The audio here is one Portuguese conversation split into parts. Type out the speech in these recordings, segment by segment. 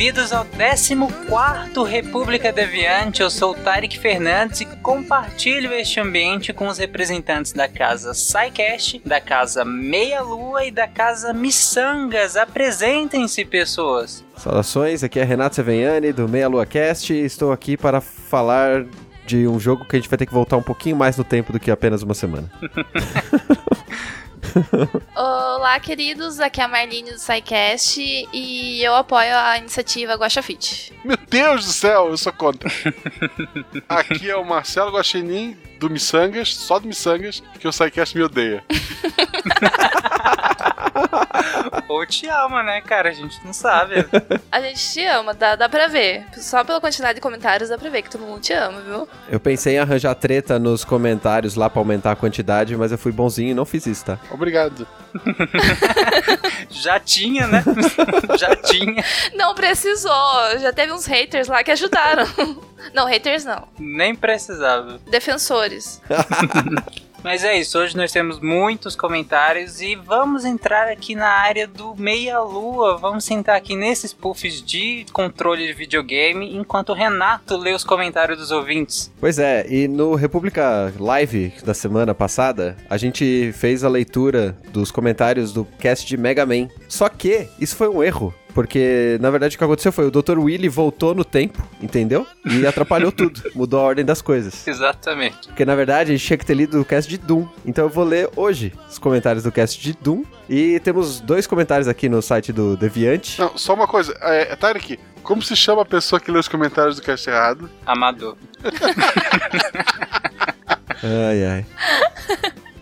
Bem-vindos ao 14º República Deviante. Eu sou o Tarek Fernandes e compartilho este ambiente com os representantes da casa SciCast, da casa Meia Lua e da casa Missangas. Apresentem-se, pessoas. Saudações, aqui é Renato Seveniani do Meia Lua Cast e estou aqui para falar de um jogo que a gente vai ter que voltar um pouquinho mais no tempo do que apenas uma semana. Olá, queridos. Aqui é a Marlene do SciCast e eu apoio a iniciativa Guaxafit. Meu Deus do céu, eu sou contra. Aqui é o Marcelo Guaxinim do Missangas, só do Missangas, que o SciCast me odeia. Ou te ama, né, cara? A gente não sabe. A gente te ama, dá, dá pra ver. Só pela quantidade de comentários dá pra ver que todo mundo te ama, viu? Eu pensei em arranjar treta nos comentários lá para aumentar a quantidade, mas eu fui bonzinho e não fiz isso, tá? Obrigado. Já tinha, né? Já tinha. Não precisou. Já teve uns haters lá que ajudaram. Não, haters não. Nem precisava. Defensores. Mas é isso, hoje nós temos muitos comentários e vamos entrar aqui na área do meia-lua. Vamos sentar aqui nesses puffs de controle de videogame enquanto o Renato lê os comentários dos ouvintes. Pois é, e no República Live da semana passada, a gente fez a leitura dos comentários do cast de Mega Man. Só que isso foi um erro. Porque, na verdade, o que aconteceu foi o Dr. Willy voltou no tempo, entendeu? E atrapalhou tudo. Mudou a ordem das coisas. Exatamente. Porque, na verdade, a gente tinha que ter lido o cast de Doom. Então eu vou ler hoje os comentários do cast de Doom. E temos dois comentários aqui no site do Deviante. Não, só uma coisa, é, Tarek, como se chama a pessoa que lê os comentários do cast errado? Amador. Ai, ai.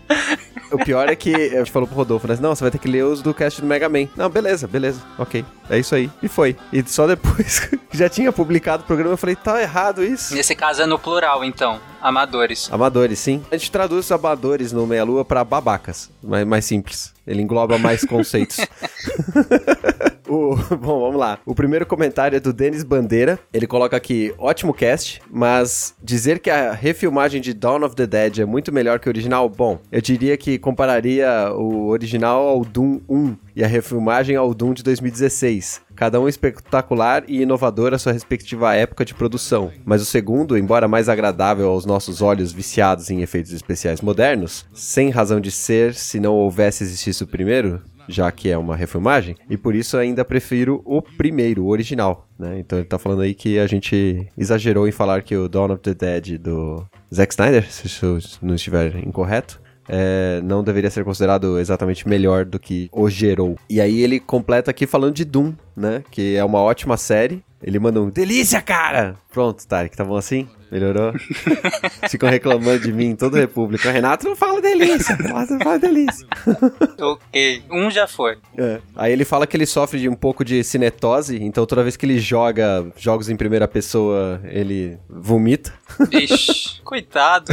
O pior é que a gente falou pro Rodolfo, né? Não, você vai ter que ler os do cast do Mega Man. Não, beleza, beleza. Ok. É isso aí. E foi. E só depois que já tinha publicado o programa, eu falei, tá errado isso. Nesse caso é no plural, então. Amadores. Amadores, sim. A gente traduz os amadores no Meia Lua pra babacas. Mais, mais simples. Ele engloba mais conceitos. O- bom, vamos lá. O primeiro comentário é do Denis Bandeira. Ele coloca aqui: ótimo cast, mas dizer que a refilmagem de Dawn of the Dead é muito melhor que o original, bom, eu diria que compararia o original ao Doom 1 e a refilmagem ao Doom de 2016. Cada um espetacular e inovador à sua respectiva época de produção. Mas o segundo, embora mais agradável aos nossos olhos viciados em efeitos especiais modernos, sem razão de ser se não houvesse existido o primeiro, já que é uma refilmagem, e por isso ainda prefiro o primeiro, o original, né? Então ele tá falando aí que a gente exagerou em falar que o Dawn of the Dead do Zack Snyder, se isso não estiver incorreto, é, não deveria ser considerado exatamente melhor do que o gerou. E aí ele completa aqui falando de Doom, né? Que é uma ótima série. Ele manda um delícia, cara! Pronto, Tarek, tá bom assim? Melhorou? Ficam reclamando de mim em toda a República. O Renato não fala delícia, o Renato não fala delícia. Ok. Um já foi. É. Aí ele fala que ele sofre de um pouco de cinetose, então toda vez que ele joga jogos em primeira pessoa, ele vomita. Ixi, coitado.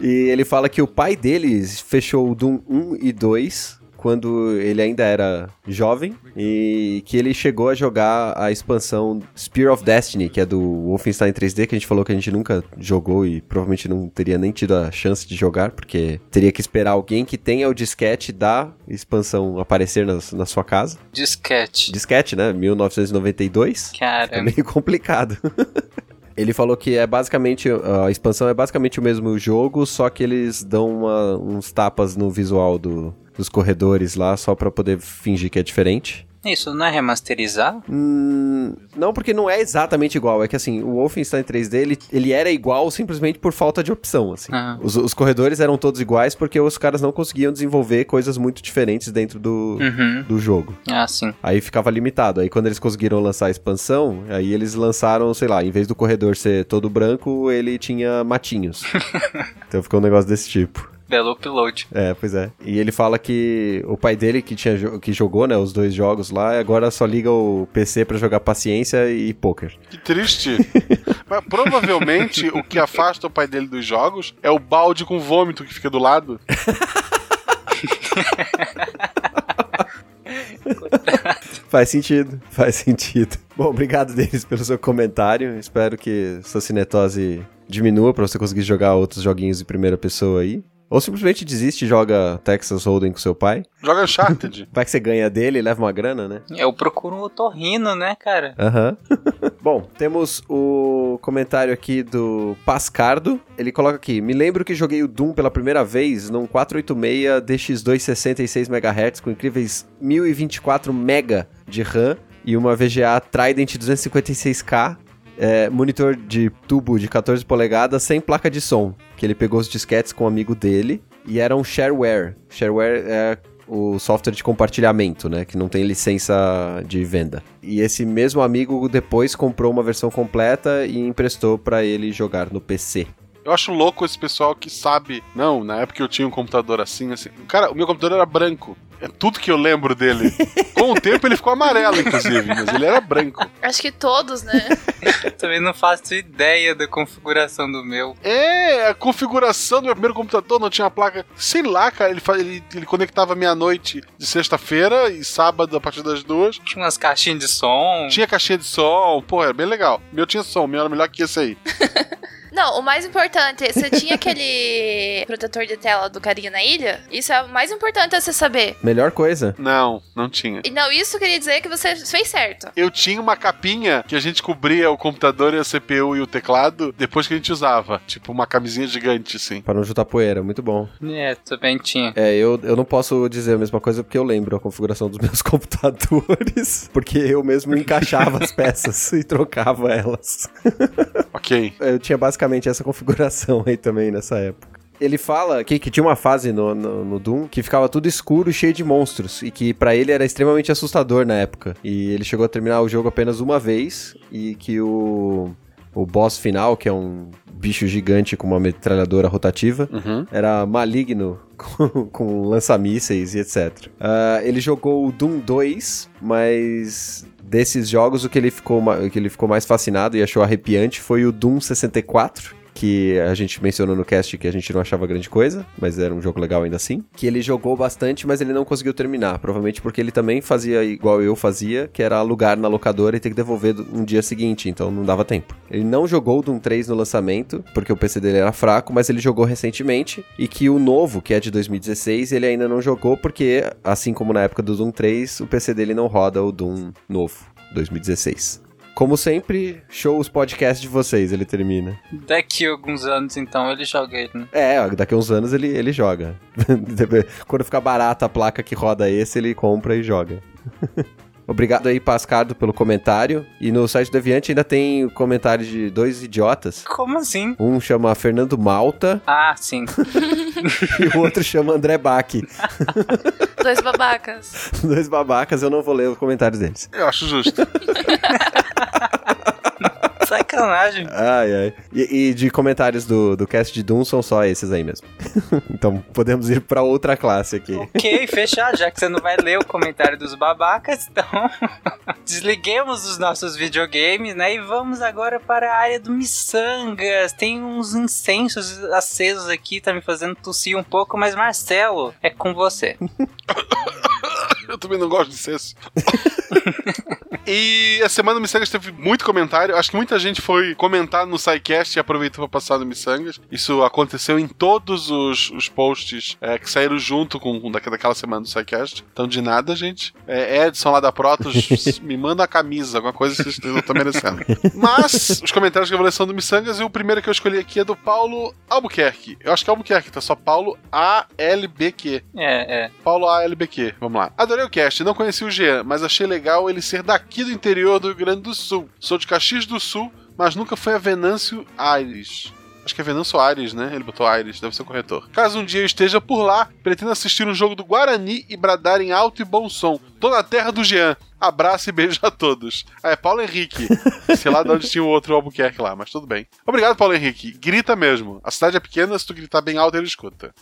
E ele fala que o pai dele fechou o Doom 1 e 2 quando ele ainda era jovem e que ele chegou a jogar a expansão Spear of Destiny, que é do Wolfenstein 3D, que a gente falou que a gente nunca jogou e provavelmente não teria nem tido a chance de jogar, porque teria que esperar alguém que tenha o disquete da expansão aparecer na, na sua casa. Disquete. Disquete, né? 1992. É Cara, meio complicado. Ele falou que é basicamente. A expansão é basicamente o mesmo jogo, só que eles dão uma- uns tapas no visual do- dos corredores lá, só pra poder fingir que é diferente. Isso não é remasterizar? Hum, não, porque não é exatamente igual. É que assim, o Wolfenstein 3D ele, ele era igual simplesmente por falta de opção. Assim. Ah. Os, os corredores eram todos iguais porque os caras não conseguiam desenvolver coisas muito diferentes dentro do, Uhum. do jogo. Ah, sim. Aí ficava limitado. Aí quando eles conseguiram lançar a expansão, aí eles lançaram, sei lá, em vez do corredor ser todo branco, ele tinha matinhos. então ficou um negócio desse tipo. Belo upload. É, pois é. E ele fala que o pai dele que tinha que jogou, né, os dois jogos lá, agora só liga o PC pra jogar paciência e poker. Que triste. Mas provavelmente o que afasta o pai dele dos jogos é o balde com vômito que fica do lado. Faz sentido, faz sentido. Bom, obrigado deles pelo seu comentário. Espero que sua cinetose diminua pra você conseguir jogar outros joguinhos em primeira pessoa aí. Ou simplesmente desiste e joga Texas Hold'em com seu pai. Joga Uncharted. Vai que você ganha dele e leva uma grana, né? Eu procuro um otorrino, né, cara? Aham. Bom, temos o comentário aqui do Pascardo. Ele coloca aqui: Me lembro que joguei o Doom pela primeira vez num 486 DX2 66 MHz com incríveis 1024 MB de RAM e uma VGA Trident 256K. É, monitor de tubo de 14 polegadas sem placa de som, que ele pegou os disquetes com um amigo dele e era um shareware. Shareware é o software de compartilhamento, né? Que não tem licença de venda. E esse mesmo amigo depois comprou uma versão completa e emprestou pra ele jogar no PC. Eu acho louco esse pessoal que sabe. Não, na época eu tinha um computador assim, assim. Cara, o meu computador era branco. É tudo que eu lembro dele. Com o tempo ele ficou amarelo, inclusive, mas ele era branco. Acho que todos, né? Eu também não faço ideia da configuração do meu. É, a configuração do meu primeiro computador não tinha placa. Sei lá, cara, ele, ele, ele conectava meia-noite de sexta-feira e sábado a partir das duas. Tinha umas caixinhas de som. Tinha caixinha de som, pô, era bem legal. Meu tinha som, meu era melhor que esse aí. Não, o mais importante, você tinha aquele protetor de tela do carinha na ilha? Isso é o mais importante a você saber. Melhor coisa. Não, não tinha. E não, isso queria dizer que você fez certo. Eu tinha uma capinha que a gente cobria o computador e a CPU e o teclado depois que a gente usava. Tipo uma camisinha gigante, assim. Pra não juntar poeira, muito bom. É, também tinha. É, eu, eu não posso dizer a mesma coisa porque eu lembro a configuração dos meus computadores. Porque eu mesmo encaixava as peças e trocava elas. Ok. Eu tinha basicamente essa configuração aí também nessa época. Ele fala que, que tinha uma fase no, no, no Doom que ficava tudo escuro e cheio de monstros. E que pra ele era extremamente assustador na época. E ele chegou a terminar o jogo apenas uma vez. E que o, o boss final, que é um bicho gigante com uma metralhadora rotativa, Uhum. era maligno com, com lança-mísseis e etc. Ah, ele jogou o Doom 2, mas desses jogos o que ele, ficou, o que ele ficou mais fascinado e achou arrepiante foi o Doom 64. Que a gente mencionou no cast que a gente não achava grande coisa, mas era um jogo legal ainda assim. Que ele jogou bastante, mas ele não conseguiu terminar. Provavelmente porque ele também fazia igual eu fazia, que era alugar na locadora e ter que devolver no dia seguinte, então não dava tempo. Ele não jogou Doom 3 no lançamento, porque o PC dele era fraco, mas ele jogou recentemente. E que o novo, que é de 2016, ele ainda não jogou, porque, assim como na época do Doom 3, o PC dele não roda o Doom novo, 2016. Como sempre, show os podcasts de vocês, ele termina. Daqui a alguns anos, então, ele joga ele, né? É, daqui a uns anos ele, ele joga. Quando ficar barata a placa que roda esse, ele compra e joga. Obrigado aí, Pascardo, pelo comentário. E no site do Deviante ainda tem o comentário de dois idiotas. Como assim? Um chama Fernando Malta Ah, sim. e o outro chama André Bach. Dois babacas. Dois babacas, eu não vou ler os comentários deles. Eu acho justo. Sacanagem. Ai, ai. E, e de comentários do, do cast de Doom são só esses aí mesmo. então podemos ir pra outra classe aqui. Ok, fechar, já que você não vai ler o comentário dos babacas, então desliguemos os nossos videogames, né? E vamos agora para a área do miçangas. Tem uns incensos acesos aqui, tá me fazendo tossir um pouco, mas Marcelo, é com você. Eu também não gosto de senso. E a semana do Missangas teve muito comentário. Acho que muita gente foi comentar no SciCast e aproveitou para passar no Missangas. Isso aconteceu em todos os, os posts é, que saíram junto com, com daquela semana do SciCast. Então, de nada, gente. É, Edson lá da Protos, me manda a camisa, alguma coisa que vocês não estão merecendo. Mas, os comentários que eu vou ler são do Missangas e o primeiro que eu escolhi aqui é do Paulo Albuquerque. Eu acho que é Albuquerque, tá só Paulo ALBQ. É, é. Paulo ALBQ, vamos lá. Adorei o cast, não conheci o Jean, mas achei legal ele ser daqui do interior do Rio Grande do Sul. Sou de Caxias do Sul, mas nunca foi a Venâncio Aires. Acho que é Venâncio Aires, né? Ele botou Aires, deve ser o corretor. Caso um dia eu esteja por lá, pretendo assistir um jogo do Guarani e bradar em alto e bom som. Tô na terra do Jean. Abraço e beijo a todos. Ah, é Paulo Henrique. Sei lá de onde tinha o outro Albuquerque lá, mas tudo bem. Obrigado, Paulo Henrique. Grita mesmo. A cidade é pequena, se tu gritar bem alto, ele escuta.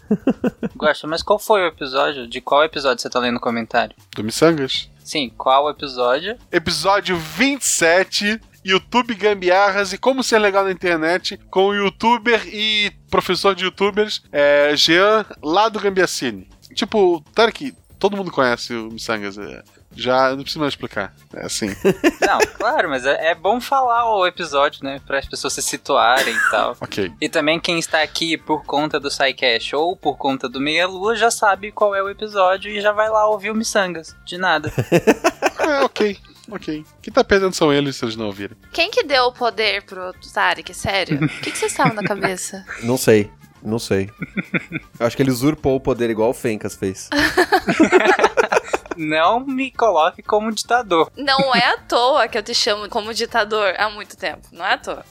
Gosta, mas qual foi o episódio? De qual episódio você tá lendo no comentário? Do Missangas. Sim, qual episódio? episódio 27, YouTube Gambiarras e como ser legal na internet com o youtuber e professor de youtubers é, Jean, lá do Gambiacine. Tipo, Tarek, todo mundo conhece o Missangas, é, já não precisa mais explicar, é assim. Não, claro, mas é, é bom falar o episódio, né? Para as pessoas se situarem e tal. ok. E também quem está aqui por conta do SciCast ou por conta do Meia Lua já sabe qual é o episódio e já vai lá ouvir o Missangas. De nada. É, ok, ok. Quem tá perdendo são eles se eles não ouvirem. Quem que deu o poder pro Tarek? Sério? O que, que vocês estavam na cabeça? Não sei. Não sei. Eu acho que ele usurpou o poder igual o Fencas fez. Não me coloque como ditador. Não é à toa que eu te chamo como ditador há muito tempo. Não é à toa.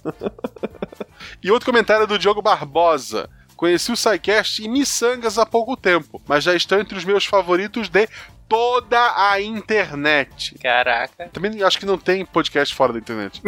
E outro comentário é do Diogo Barbosa. Conheci o SciCast e Missangas há pouco tempo, mas já estão entre os meus favoritos de toda a internet. Caraca. Também acho que não tem podcast fora da internet.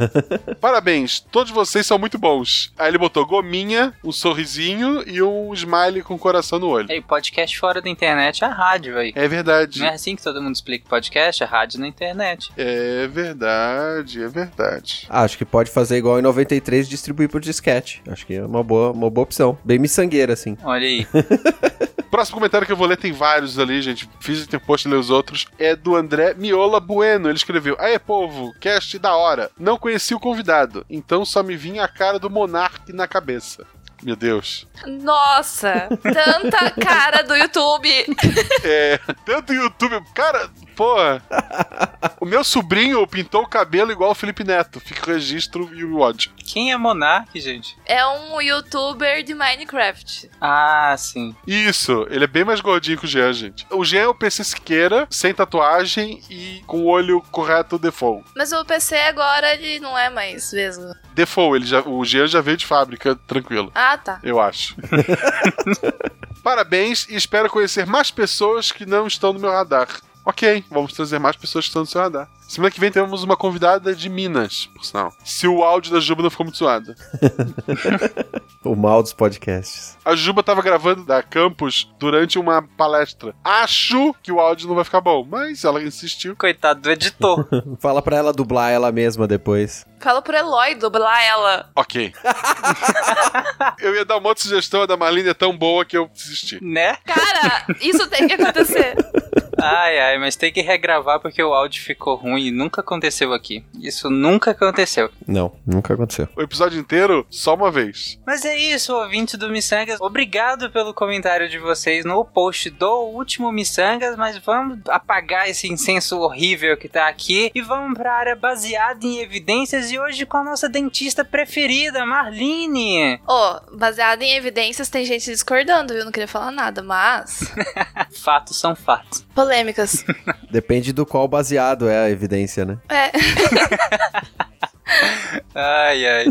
Parabéns, todos vocês são muito bons. Aí ele botou gominha, um sorrisinho e um smile com coração no olho. Ei, podcast fora da internet é a rádio, aí. É verdade. Não é assim que todo mundo explica podcast? É rádio na internet. É verdade, é verdade. Ah, acho que pode fazer igual em 93 e distribuir por disquete. Acho que é uma boa, uma boa opção. Bem miçangueira, assim. Olha aí. Próximo comentário que eu vou ler, tem vários ali, gente. Fiz tempo post ler os outros. É do André Miola Bueno. Ele escreveu: Aê, povo, cast da hora. Não conheci o convidado, então só me vinha a cara do Monark na cabeça. Meu Deus. Nossa, tanta cara do YouTube. É, tanto YouTube. Cara, porra. O meu sobrinho pintou o cabelo igual o Felipe Neto. Fica o registro e o ódio. Quem é Monark, gente? É um youtuber de Minecraft. Ah, sim. Isso, ele é bem mais gordinho que o Jean, gente. O Jean é o PC Siqueira, sem tatuagem e com o olho correto default. Mas o PC agora ele não é mais vesgo. Default, ele já, o Jean já veio de fábrica, tranquilo. Ah, tá. Eu acho. Parabéns e espero conhecer mais pessoas que não estão no meu radar. Ok, vamos trazer mais pessoas que estão no seu radar. Semana que vem temos uma convidada de Minas, por sinal. Se o áudio da Juba não ficou muito zoado. O mal dos podcasts. A Juba tava gravando da campus durante uma palestra. Acho que o áudio não vai ficar bom, mas ela insistiu. Coitado do editor. Fala pra ela dublar ela mesma depois. Fala pro Eloy dublar ela. Ok. eu ia dar uma outra sugestão, a da Marlene é tão boa que eu desisti. né? Cara, isso tem que acontecer. Ai, ai, mas tem que regravar porque o áudio ficou ruim e nunca aconteceu aqui. Isso nunca aconteceu. Não, nunca aconteceu. O episódio inteiro, só uma vez. Mas é isso, ouvinte do Missangas. Obrigado pelo comentário de vocês no post do último Missangas, mas vamos apagar esse incenso horrível que tá aqui e vamos pra área baseada em evidências e hoje com a nossa dentista preferida, Marlene. Ó, baseado em evidências, tem gente discordando, viu? Não queria falar nada, mas. Fatos são fatos. Polêmicas. Depende do qual baseado é a evidência, né? É. Ai, ai.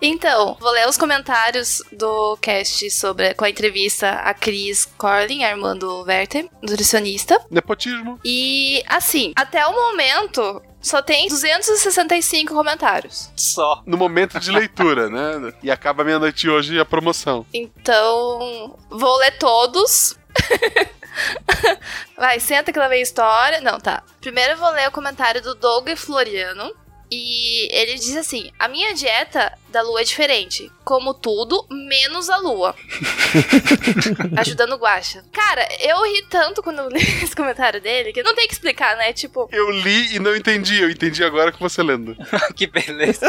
Então, vou ler os comentários do cast sobre com a entrevista a Cris Corlin, a irmã do Werther, nutricionista. Nepotismo. E assim, até o momento só tem 265 comentários. Só. No momento de leitura, né? E acaba meia-noite hoje a promoção. Então, vou ler todos. Vai, senta que lá vem história. Não, tá. Primeiro eu vou ler o comentário do Doug Floriano. E ele diz assim: a minha dieta da lua é diferente. Como tudo, menos a lua. Ajudando o Guaxa. Cara, eu ri tanto quando eu li esse comentário dele que não tem que explicar, né? Tipo, Eu li e não entendi. Eu entendi agora com você lendo. que beleza.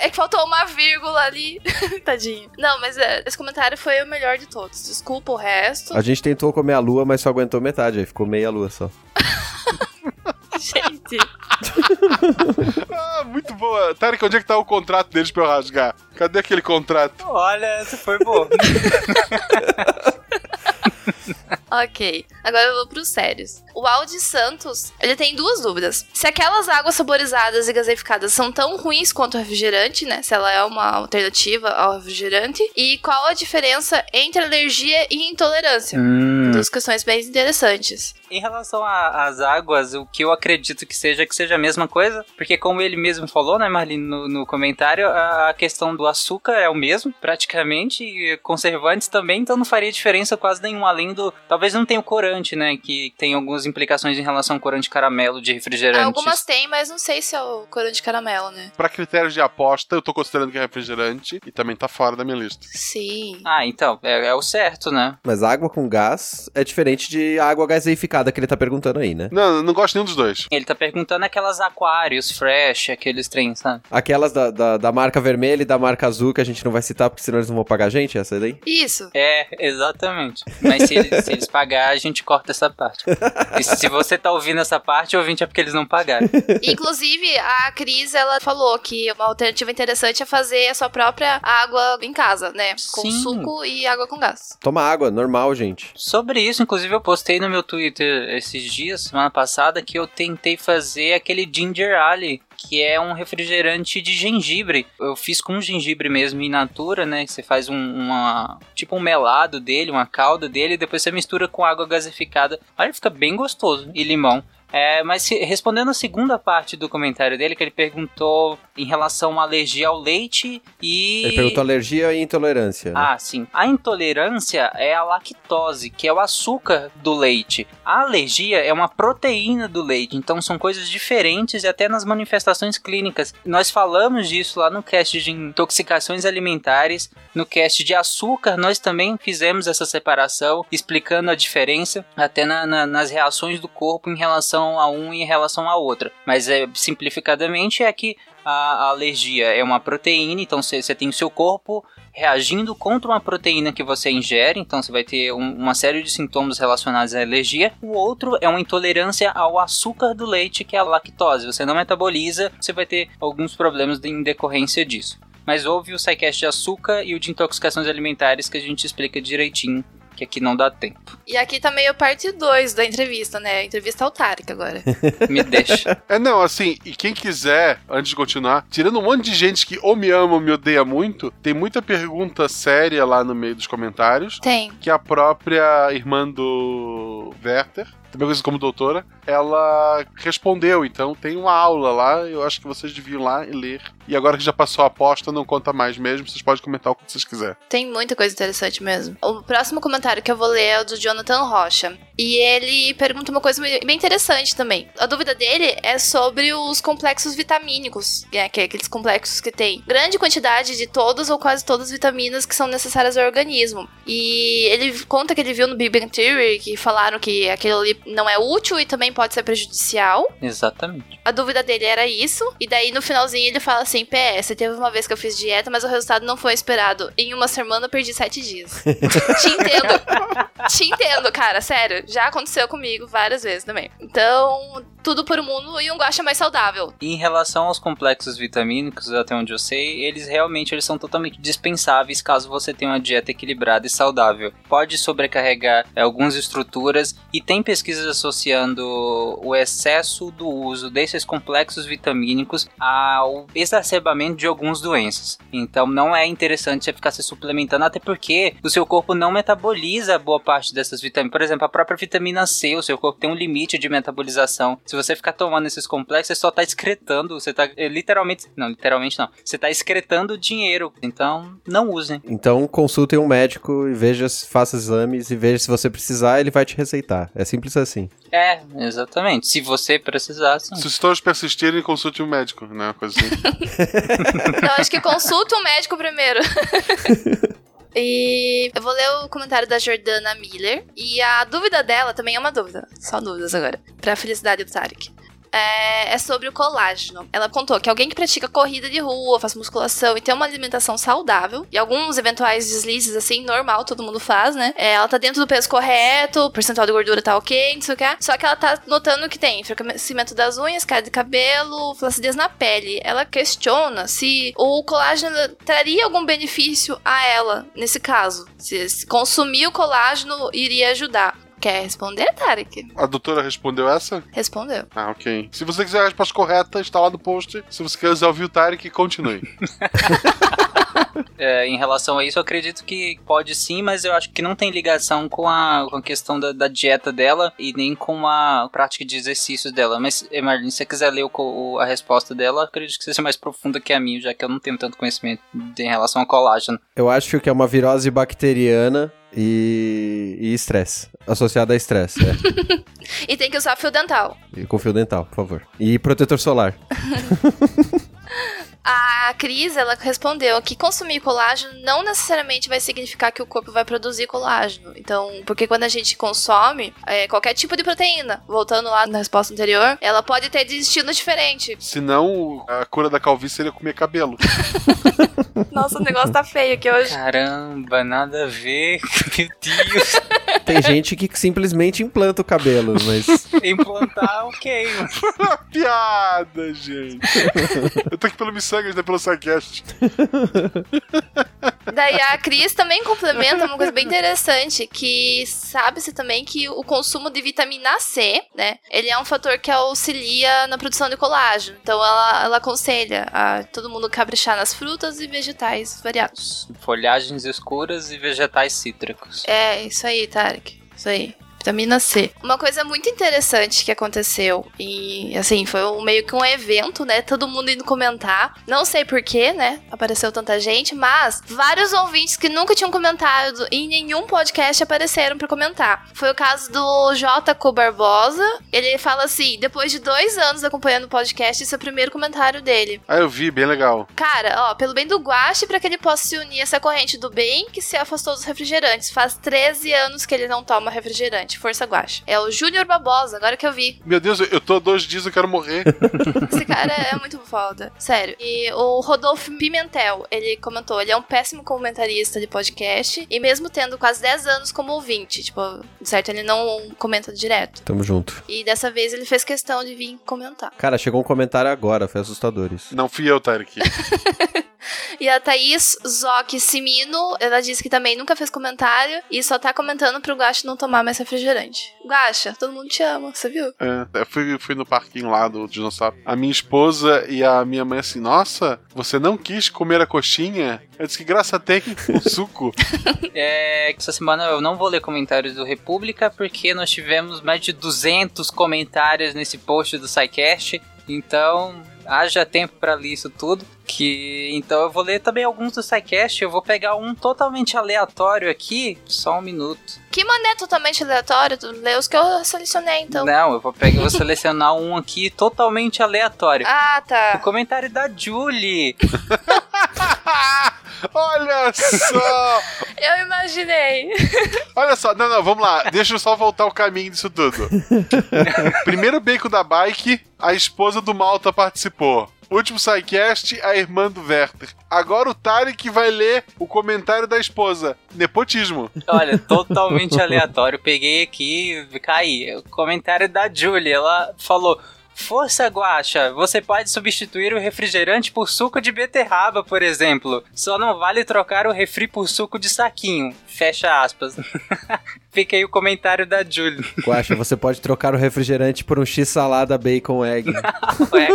é que faltou uma vírgula ali. Tadinho. Não, mas é, esse comentário foi o melhor de todos. Desculpa o resto. A gente tentou comer a lua, mas só aguentou metade, aí ficou meia lua só. Gente. Ah, muito boa. Tarek, onde é que tá o contrato deles pra eu rasgar? Cadê aquele contrato? Olha, essa foi boa. Ok, agora eu vou pros sérios. O Aldi Santos, ele tem duas dúvidas. Se aquelas águas saborizadas e gaseificadas são tão ruins quanto o refrigerante, né? Se ela é uma alternativa ao refrigerante. E qual a diferença entre alergia e intolerância? Hum. Duas questões bem interessantes. Em relação às águas, o que eu acredito que seja que seja a mesma coisa, porque como ele mesmo falou, né, Marlene, no, no comentário, a, a questão do açúcar é o mesmo, praticamente, e conservantes também, então não faria diferença quase nenhuma, além do... Talvez não tenha o corante, né, que tem algumas implicações em relação ao corante caramelo de refrigerantes. Algumas tem, mas não sei se é o corante de caramelo, né? Pra critérios de aposta, eu tô considerando que é refrigerante e também tá fora da minha lista. Sim. Ah, então, é, é o certo, né? Mas água com gás é diferente de água gaseificada que ele tá perguntando aí, né? Não, eu não gosto nenhum dos dois. Ele tá perguntando aquelas aquários, fresh, aqueles trens, sabe? Aquelas da, da, da marca vermelha e da marca azul que a gente não vai citar porque senão eles não vão pagar a gente, essa daí? Isso. É, exatamente. Mas se eles, se eles pagar, a gente corta essa parte. E se você tá ouvindo essa parte, ouvinte é porque eles não pagaram. Inclusive, a Cris, ela falou que uma alternativa interessante é fazer a sua própria água em casa, né? Com Sim. suco e água com gás. Toma água, normal, gente. Sobre isso, inclusive, eu postei no meu Twitter esses dias, semana passada, que eu tentei fazer aquele Ginger Ale, que é um refrigerante de gengibre. Eu fiz com gengibre mesmo in natura, né? Você faz um, uma. tipo um melado dele, uma calda dele, e depois você mistura com água gasificada. Olha, fica bem gostoso. E limão. É, mas se- respondendo a segunda parte do comentário dele, que ele perguntou em relação à alergia ao leite e. Ele perguntou alergia e intolerância. né? Ah, sim. A intolerância é a lactose, que é o açúcar do leite. A alergia é uma proteína do leite, então são coisas diferentes e até nas manifestações clínicas. Nós falamos disso lá no cast de intoxicações alimentares, no cast de açúcar, nós também fizemos essa separação, explicando a diferença até na- na- nas reações do corpo em relação a um e em relação a outra. Mas é, simplificadamente é que a a alergia é uma proteína, então você tem o seu corpo reagindo contra uma proteína que você ingere, então você vai ter um- uma série de sintomas relacionados à alergia. O outro é uma intolerância ao açúcar do leite, que é a lactose. Você não metaboliza, você vai ter alguns problemas em decorrência disso. Mas houve o SciCast de açúcar e o de intoxicações alimentares que a gente explica direitinho, que aqui não dá tempo. E aqui tá meio parte 2 da entrevista, né? A entrevista autárquica agora. Me deixa. É, não, assim, e quem quiser, antes de continuar, tirando um monte de gente que ou me ama ou me odeia muito, tem muita pergunta séria lá no meio dos comentários, Tem. que a própria irmã do Werther, também conhecida como doutora, ela respondeu. Então tem uma aula lá, eu acho que vocês deviam lá e ler. E agora que já passou a aposta, não conta mais mesmo, vocês podem comentar o que vocês quiserem. Tem muita coisa interessante mesmo. O próximo comentário que eu vou ler é o do Jonathan Rocha. E ele pergunta uma coisa bem interessante também. A dúvida dele é sobre os complexos vitamínicos, né, que é aqueles complexos que tem grande quantidade de todas ou quase todas as vitaminas que são necessárias ao organismo. E ele conta que ele viu no Big Bang Theory que falaram que aquilo ali não é útil e também pode ser prejudicial. Exatamente. A dúvida dele era isso. E daí no finalzinho ele fala assim: PS, teve uma vez que eu fiz dieta, mas o resultado não foi esperado. Em uma semana eu perdi sete dias. Te entendo. Te entendo, cara, sério. Já aconteceu comigo várias vezes também. Então, tudo por um mundo e um guacha mais saudável. Em relação aos complexos vitamínicos, até onde eu sei, eles realmente eles são totalmente dispensáveis caso você tenha uma dieta equilibrada e saudável. Pode sobrecarregar é, algumas estruturas e tem pesquisas associando o excesso do uso desses complexos vitamínicos ao exacerbamento de algumas doenças. Então não é interessante você ficar se suplementando, até porque o seu corpo não metaboliza boa parte dessas vitaminas. Por exemplo, a própria vitamina C, o seu corpo tem um limite de metabolização. Se você ficar tomando esses complexos, você só tá excretando, você tá é, literalmente, não, literalmente não, você tá excretando dinheiro, então não usem. Então consultem um médico e veja, faça exames e veja se você precisar, ele vai te receitar. É simples assim. É, exatamente, se você precisar, sim. Se os sintomas persistirem, consulte um médico, né? Coisa assim. Então, acho que consulta um médico primeiro. E eu vou ler o comentário da Jordana Miller. E a dúvida dela também é uma dúvida. Só dúvidas agora. Pra felicidade do Tarek. É, é sobre o colágeno. Ela contou que alguém que pratica corrida de rua, faz musculação e tem uma alimentação saudável, e alguns eventuais deslizes, assim, normal, todo mundo faz, né? É, ela tá dentro do peso correto, o percentual de gordura tá ok, não sei o que. Só que ela tá notando que tem enfraquecimento das unhas, queda de cabelo, flacidez na pele. Ela questiona se o colágeno traria algum benefício a ela, nesse caso. Se, se consumir o colágeno iria ajudar. Quer responder, Tarek? A doutora respondeu essa? Respondeu. Ah, ok. Se você quiser a resposta correta, está lá no post. Se você quiser ouvir o Tarek, continue. É, em relação a isso, eu acredito que pode sim, mas eu acho que não tem ligação com a, com a questão da, da dieta dela e nem com a prática de exercícios dela. Mas, eh, Marlene, se você quiser ler o o- a resposta dela, eu acredito que seja mais profunda que a minha, já que eu não tenho tanto conhecimento em relação ao colágeno. Eu acho que é uma virose bacteriana e e estresse. Associada a estresse, é. E tem que usar fio dental. E com fio dental, por favor. E protetor solar. A Cris, ela respondeu que consumir colágeno não necessariamente vai significar que o corpo vai produzir colágeno. Então, porque quando a gente consome é, qualquer tipo de proteína, voltando lá na resposta anterior, ela pode ter destino diferente. Senão, a cura da calvície seria comer cabelo. Nossa, o negócio tá feio aqui hoje. Caramba, nada a ver. Meu Deus. Tem gente que simplesmente implanta o cabelo, mas Implantar, ok. Piada, gente. Eu tô aqui pelo Missangas, não é pelo Sidecast. Daí a Cris também complementa uma coisa bem interessante, que sabe-se também que o consumo de vitamina C, né, ele é um fator que auxilia na produção de colágeno. Então ela, ela aconselha a todo mundo caprichar nas frutas e vegetais variados. Folhagens escuras e vegetais cítricos. É, isso aí, Tarek. Isso aí. Vitamina C. Uma coisa muito interessante que aconteceu, e assim, foi um- meio que um evento, né? Todo mundo indo comentar. Não sei porquê, né? Apareceu tanta gente, mas vários ouvintes que nunca tinham comentado em nenhum podcast apareceram pra comentar. Foi o caso do J. Barbosa. Ele fala assim: depois de dois anos acompanhando o podcast, esse é o primeiro comentário dele. Ah, eu vi, bem legal. Cara, ó, pelo bem do Guache, pra que ele possa se unir a essa corrente do bem que se afastou dos refrigerantes. Faz 13 anos que ele não toma refrigerante. Força Guache. É o Júnior Barbosa, agora que eu vi. Meu Deus, eu- eu tô há dois dias, eu quero morrer. Esse cara é muito foda. Sério. E o Rodolfo Pimentel, ele comentou, ele é um péssimo comentarista de podcast. E mesmo tendo quase 10 anos como ouvinte, tipo, certo, ele não comenta direto. tamo junto. E dessa vez ele fez questão de vir comentar. Cara, chegou um comentário agora, foi assustador isso. Não fui eu, Tarek. E a Thaís Zoc Simino, ela disse que também nunca fez comentário e só tá comentando pro Guacha não tomar mais refrigerante. Guacha, todo mundo te ama, você viu? É, eu fui, fui no parquinho lá do dinossauro. A minha esposa e a minha mãe assim, nossa, você não quis comer a coxinha? Eu disse que graça tem o suco. É, essa semana eu não vou ler comentários do República porque nós tivemos mais de 200 comentários nesse post do SciCast. Então, haja tempo pra ler isso tudo. Que então eu vou ler também alguns do SciCast. Eu vou pegar um totalmente aleatório aqui, só um minuto. Que mané totalmente aleatório, tu lê os que eu selecionei, então. Não, eu vou pegar, eu vou selecionar um aqui totalmente aleatório. Ah, O tá. comentário da Julie. Olha só! Eu imaginei. Olha só, não, não, vamos lá. Deixa eu só voltar o caminho disso tudo. Primeiro bacon da bike, a esposa do Malta participou. Último sidecast, a irmã do Werther. Agora o Tarek vai ler o comentário da esposa. Nepotismo. Olha, totalmente aleatório. Peguei aqui e caí. O comentário da Julie, ela falou. Força Guacha, você pode substituir o refrigerante por suco de beterraba, por exemplo. Só não vale trocar o refri por suco de saquinho. Fecha aspas. Fica aí o comentário da Julie. Guaxa, você pode trocar o refrigerante por um X salada bacon egg. Ué,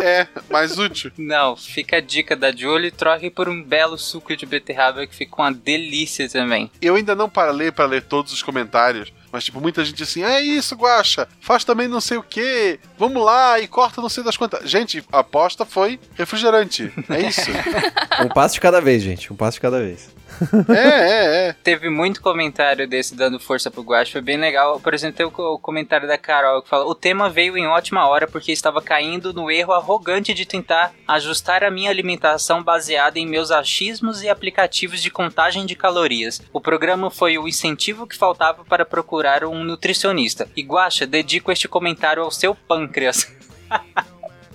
É, mais útil. não, fica a dica da Julie. Troque por um belo suco de beterraba que fica uma delícia também. Eu ainda não parei para ler todos os comentários, Mas, tipo, muita gente assim, é isso, Guaxa, faz também não sei o que, vamos lá e corta não sei das quantas. Gente, a aposta foi refrigerante. É isso. Um passo de cada vez, gente. Um passo de cada vez. É, é, é. Teve muito comentário desse dando força pro Guache, foi bem legal. Por exemplo, tem o comentário da Carol que fala: O tema veio em ótima hora porque estava caindo no erro arrogante de tentar ajustar a minha alimentação baseada em meus achismos e aplicativos de contagem de calorias. O programa foi o incentivo que faltava para procurar um nutricionista. E Guacha, dedico este comentário ao seu pâncreas.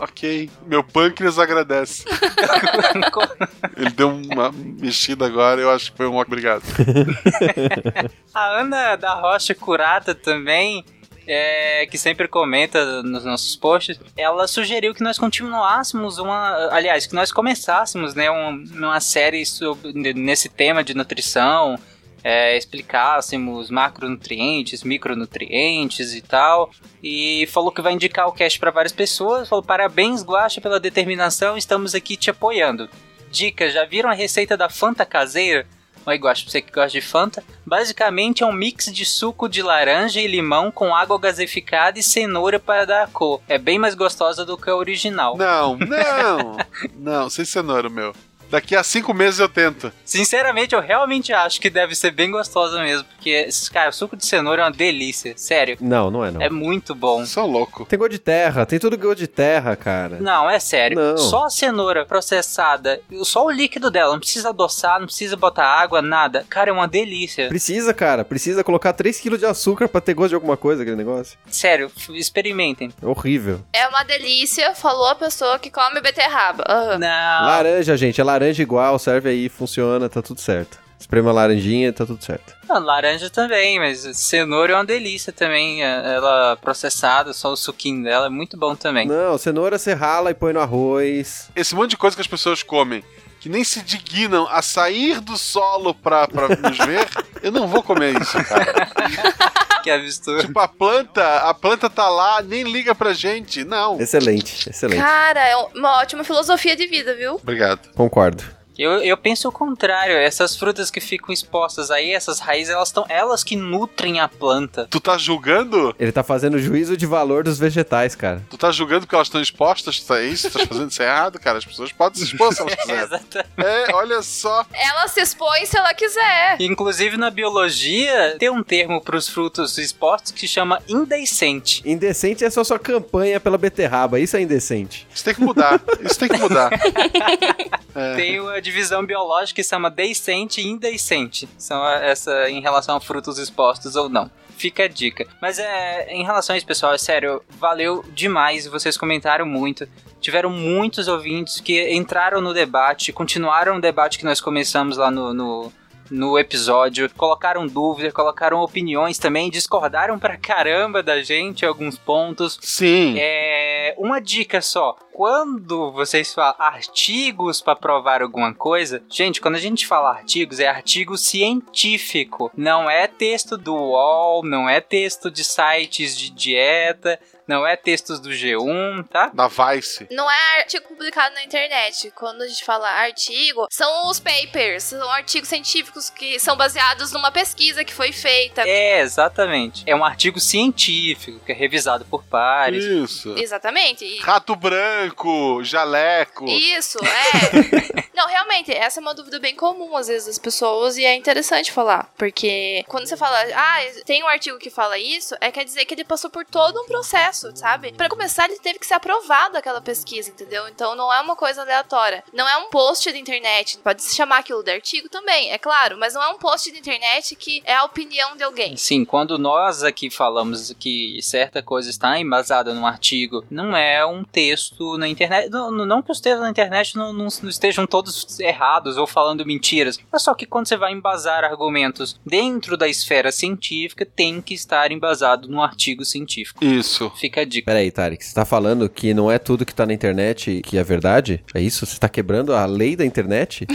Ok. Meu pâncreas agradece. Ele deu uma mexida agora, eu acho que foi um obrigado. A Ana da Rocha Curata também, é, que sempre comenta nos nossos posts, ela sugeriu que nós continuássemos uma. Aliás, que nós começássemos né, um- uma série sobre, nesse tema de nutrição. É, explicássemos macronutrientes, micronutrientes e tal. E falou que vai indicar o cast para várias pessoas. Falou: parabéns, Guacha, pela determinação, estamos aqui te apoiando. Dica: já viram a receita da Fanta caseira? Oi, gosto, você que gosta de Fanta. Basicamente é um mix de suco de laranja e limão com água gaseificada e cenoura para dar a cor. É bem mais gostosa do que a original. Não, não. Não, sem cenoura, meu. Daqui a cinco meses eu tento. Sinceramente, eu realmente acho que deve ser bem gostosa mesmo. Porque, cara, o suco de cenoura é uma delícia. Sério. Não, não é não. É muito bom. São louco. Tem gosto de terra, tem tudo gosto de terra, cara. Não, é sério. Não. Só a cenoura processada, só o líquido dela, não precisa adoçar, não precisa botar água, nada. Cara, é uma delícia. Precisa, cara. Precisa colocar 3kg de açúcar pra ter gosto de alguma coisa, aquele negócio. Sério, experimentem. É horrível. É uma delícia, falou a pessoa que come beterraba. Aham. Não. Laranja, gente. É laranja igual, serve aí, funciona, tá tudo certo. Esprema a laranjinha, tá tudo certo. Não, laranja também, mas cenoura é uma delícia também. é- Ela processada, só o suquinho dela é muito bom também. Não, cenoura você rala e põe no arroz. Esse monte de coisa que as pessoas comem, que nem se dignam a sair do solo pra, pra nos ver, eu não vou comer isso, cara. Que absurdo. Tipo, a planta, a planta tá lá, nem liga pra gente. Não. Excelente, excelente. Cara, é uma ótima filosofia de vida, viu? Obrigado. Concordo. Eu, eu penso o contrário. Essas frutas que ficam expostas aí, essas raízes, elas estão elas que nutrem a planta. Tu tá julgando? Ele tá fazendo juízo de valor dos vegetais, cara. Tu tá julgando porque elas estão expostas? Isso é isso? Tu tá fazendo isso errado, cara. As pessoas podem se expor se elas quiserem. Exatamente. É, olha só. Ela se expõe se ela quiser. Inclusive na biologia tem um termo para os frutos expostos que chama indecente. Indecente é só sua campanha pela beterraba. Isso é indecente. Isso tem que mudar. Isso tem que mudar. É. Tem uma divisão biológica que se chama decente e indecente. São essa em relação a frutos expostos ou não. Fica a dica. Mas é, em relação a isso, pessoal, é sério, valeu demais. Vocês comentaram muito. Tiveram muitos ouvintes que entraram no debate, continuaram o debate que nós começamos lá no, no, no episódio, colocaram dúvidas, colocaram opiniões também, discordaram pra caramba da gente em alguns pontos. Sim. É, uma dica só. Quando vocês falam artigos para provar alguma coisa, gente, quando a gente fala artigos, é artigo científico. Não é texto do UOL, não é texto de sites de dieta, não é textos do G1, tá? Da Vice. Não é artigo publicado na internet. Quando a gente fala artigo, são os papers, são artigos científicos que são baseados numa pesquisa que foi feita. É, exatamente. É um artigo científico que é revisado por pares. Isso. Exatamente. E- Rato branco, jaleco. Isso, é. Não, realmente, essa é uma dúvida bem comum às vezes das pessoas e é interessante falar. Porque quando você fala, ah, tem um artigo que fala isso, é quer dizer que ele passou por todo um processo, sabe? Pra começar, ele teve que ser aprovado aquela pesquisa, entendeu? Então não é uma coisa aleatória. Não é um post da internet. Pode se chamar aquilo de artigo também, é claro, mas não é um post da internet que é a opinião de alguém. Sim, quando nós aqui falamos que certa coisa está embasada num artigo, não é um texto na internet. Não, não que os textos na internet não, não- não estejam todos errados ou falando mentiras. É só que quando você vai embasar argumentos dentro da esfera científica, tem que estar embasado num artigo científico. Isso. Fica a dica. Peraí, Tarek, você tá falando que não é tudo que tá na internet que é verdade? É isso? Você tá quebrando a lei da internet?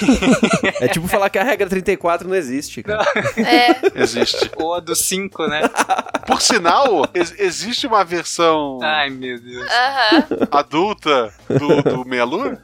é tipo falar que a regra 34 não existe, cara. É, Existe. Ou a do 5, né? Por sinal, ex- existe uma versão Ai, meu Deus. aham. adulta do, do Meia Lua?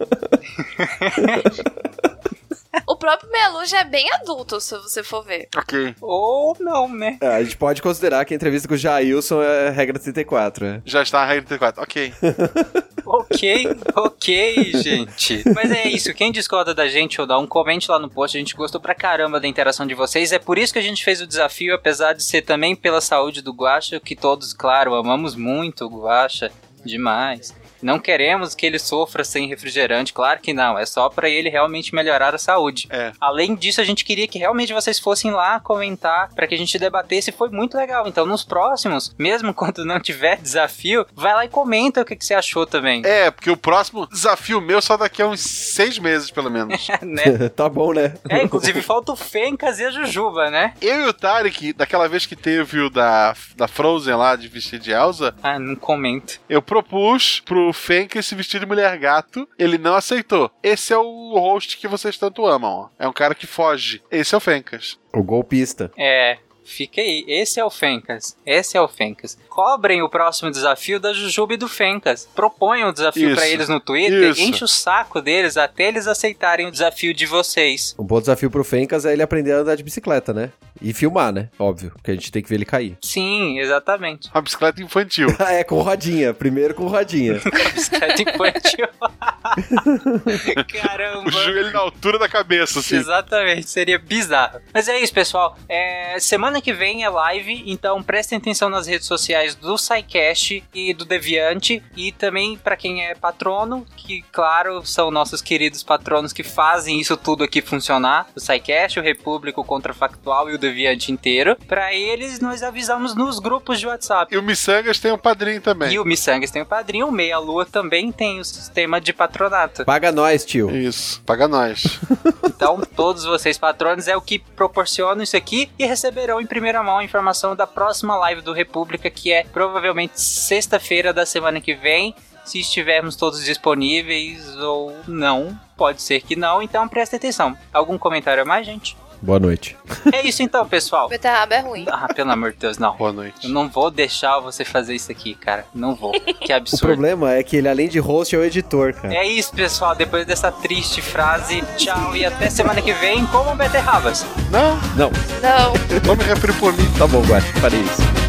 O próprio Melu já é bem adulto, se você for ver. Ok. Ou não, né? É, a gente pode considerar que a entrevista com o Jailson é regra 34, né? Já está a regra 34. Ok. Ok, ok, gente. Mas é isso. Quem discorda da gente ou dá um comente lá no post. A gente gostou pra caramba da interação de vocês. É por isso que a gente fez o desafio, apesar de ser também pela saúde do Guaxa, que todos, claro, amamos muito o Guaxa. Demais. Não queremos que ele sofra sem refrigerante, claro que não. É só pra ele realmente melhorar a saúde. É. Além disso, a gente queria que realmente vocês fossem lá comentar pra que a gente debatesse. Foi muito legal. Então, nos próximos, mesmo quando não tiver desafio, vai lá e comenta o que, que você achou também. É, porque o próximo desafio meu só daqui a uns seis meses, pelo menos. né? tá bom, né? É, inclusive falta o Fencas e a Jujuba, né? Eu e o Tarek, daquela vez que teve o da, da Frozen lá, de vestir de Elsa, Ah, não comento. eu propus pro Fenka se vestir de mulher gato. Ele não aceitou. Esse é o host que vocês tanto amam, ó. É um cara que foge. Esse é o Fencas. O golpista. É, fica aí. Esse é o Fencas. Esse é o Fencas. Cobrem o próximo desafio da Jujuba e do Fencas. Proponham o desafio pra eles no Twitter. Isso. Enche o saco deles até eles aceitarem o desafio de vocês. Um bom desafio pro Fencas é ele aprender a andar de bicicleta, né? E filmar, né? Óbvio, porque a gente tem que ver ele cair. Sim, exatamente. Uma bicicleta infantil. Ah, é, com rodinha. Primeiro com rodinha. Bicicleta infantil. Caramba. o joelho na altura da cabeça, assim. Exatamente, seria bizarro. Mas é isso, pessoal. É, semana que vem é live, então prestem atenção nas redes sociais do SciCast e do Deviante. E também para quem é patrono, que, claro, são nossos queridos patronos que fazem isso tudo aqui funcionar: o SciCast, o Repúblico, o Contrafactual e o Deviante inteiro. Para eles, nós avisamos nos grupos de WhatsApp. E o Missangas tem um padrinho também. E o Missangas tem o padrinho, o Meia Lua também tem o sistema de patronato. Paga nós, tio. Isso, paga nós. Então, todos vocês patronos é o que proporcionam isso aqui e receberão em primeira mão a informação da próxima live do República, que é provavelmente sexta-feira da semana que vem, se estivermos todos disponíveis ou não. Pode ser que não, então presta atenção. Algum comentário a mais, gente? Boa noite. É isso então, pessoal. Beterraba é ruim. Ah, pelo amor de Deus, não. Boa noite. Eu não vou deixar você fazer isso aqui, cara. Não vou. Que O absurdo. problema é que ele, além de host, é o editor, cara. É isso, pessoal. Depois dessa triste frase, tchau e até semana que vem. Comam beterrabas. Não, Não, Não. não me referi por mim. tá bom, Guache, farei isso.